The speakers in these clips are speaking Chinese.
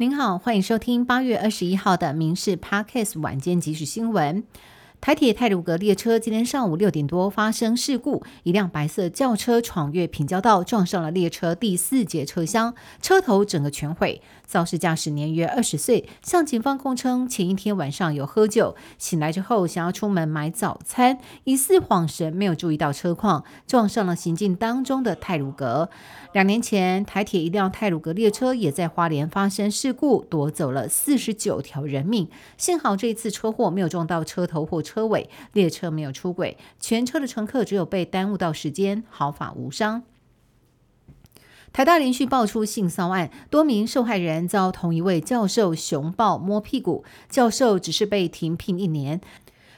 您好，欢迎收听八月二十一号的《民事 Podcast》晚间即时新闻。台铁泰鲁格列车今天上午六点多发生事故，一辆白色轿车闯越平交道，撞上了列车第四节车厢，车头整个全毁。肇事驾驶年约二十岁，向警方供称前一天晚上有喝酒，醒来之后想要出门买早餐，疑似晃神，没有注意到车况，撞上了行进当中的泰鲁格。两年前，台铁一辆泰鲁格列车也在花莲发生事故，夺走了四十九条人命。幸好这一次车祸没有撞到车头或车尾，列车没有出轨，全车的乘客只有被耽误到时间，毫发无伤。台大连续爆出性骚案，多名受害人遭同一位教授熊抱摸屁股，教授只是被停聘一年。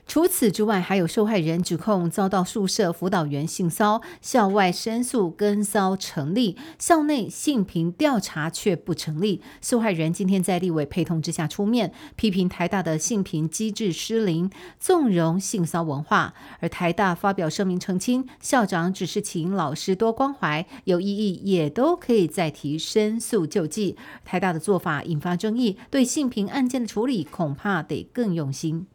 除此之外，还有受害人指控遭到宿舍辅导员性骚校外申诉跟骚成立，校内性平调查却不成立。受害人今天在立委陪同之下出面，批评台大的性平机制失灵，纵容性骚文化。而台大发表声明澄清，校长只是请老师多关怀，有异议也都可以再提申诉救济。台大的做法引发争议，对性平案件的处理恐怕得更用心。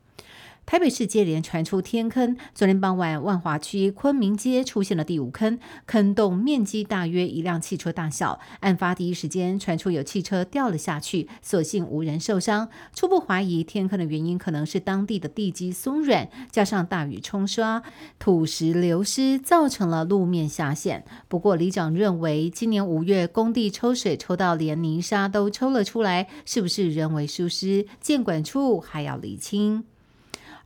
台北市接连传出天坑，昨天傍晚，万华区昆明街出现了第五坑，坑洞面积大约一辆汽车大小。案发第一时间传出有汽车掉了下去，所幸无人受伤。初步怀疑天坑的原因可能是当地的地基松软，加上大雨冲刷，土石流失，造成了路面下陷。不过里长认为，今年五月工地抽水抽到连泥沙都抽了出来，是不是人为疏失？监管处还要厘清。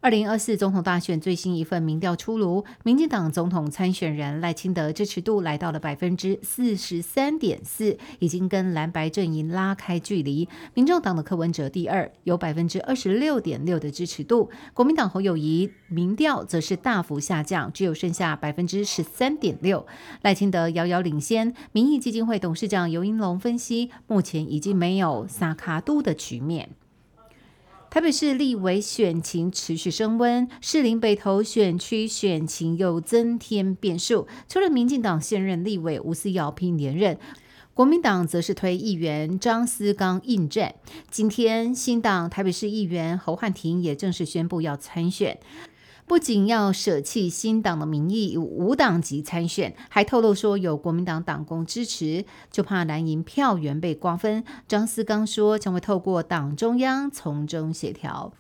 二零二四总统大选最新一份民调出炉，民进党总统参选人赖清德支持度来到了百分之四十三点四，已经跟蓝白阵营拉开距离。民众党的柯文哲第二，有百分之二十六点六的支持度。国民党侯友谊民调则是大幅下降，只有剩下百分之十三点六。赖清德遥遥领先。民意基金会董事长尤英龙分析，目前已经没有撒卡度的局面。台北市立委选情持续升温，士林北投选区选情又增添变数。除了民进党现任立委吴思瑶拼连任，国民党则是推议员张思刚应战。今天新党台北市议员侯汉廷也正式宣布要参选。不仅要舍弃新党的名义无党籍参选，还透露说有国民党党工支持，就怕蓝营票源被瓜分。张思刚说将会透过党中央从中协调。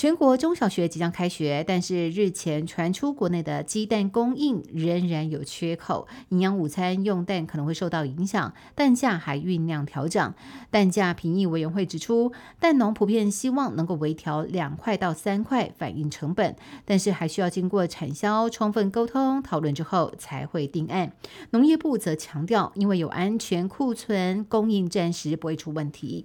全国中小学即将开学，但是日前传出国内的鸡蛋供应仍然有缺口，营养午餐用蛋可能会受到影响，蛋价还酝酿调整。蛋价评议委员会指出，蛋农普遍希望能够微调两块到三块，反映成本，但是还需要经过产销充分沟通讨论之后才会定案。农业部则强调，因为有安全库存，供应暂时不会出问题。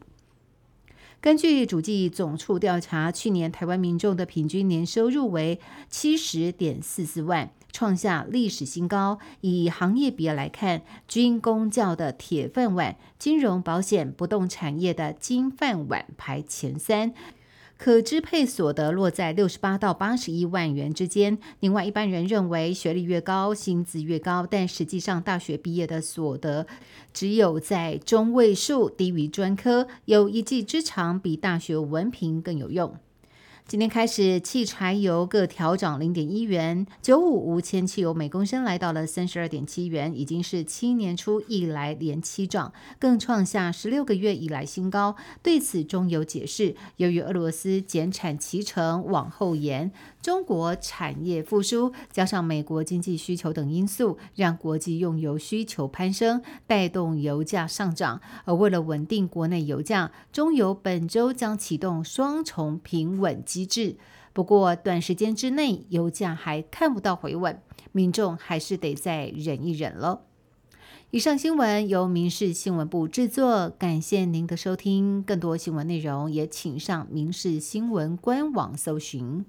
根据主计总处调查，去年台湾民众的平均年收入为七十点四四万，创下历史新高。以行业别来看，军工教的铁饭碗、金融保险、不动产业的金饭碗排前三。可支配所得落在六十八到八十一万元之间。另外，一般人认为学历越高，薪资越高，但实际上大学毕业的所得只有在中位数，低于专科，有一技之长，比大学文凭更有用。今天开始，汽柴油各调涨零点一元，九五无铅汽油每公升来到了三十二点七元，已经是七年初以来连七涨，更创下十六个月以来新高。对此，中油解释，由于俄罗斯减产期程往后延，中国产业复苏，加上美国经济需求等因素，让国际用油需求攀升，带动油价上涨。而为了稳定国内油价，中油本周将启动双重平稳。机制，不过短时间之内油价还看不到回稳，民众还是得再忍一忍了。以上新闻由民事新闻部制作，感谢您的收听。更多新闻内容也请上民事新闻官网搜寻。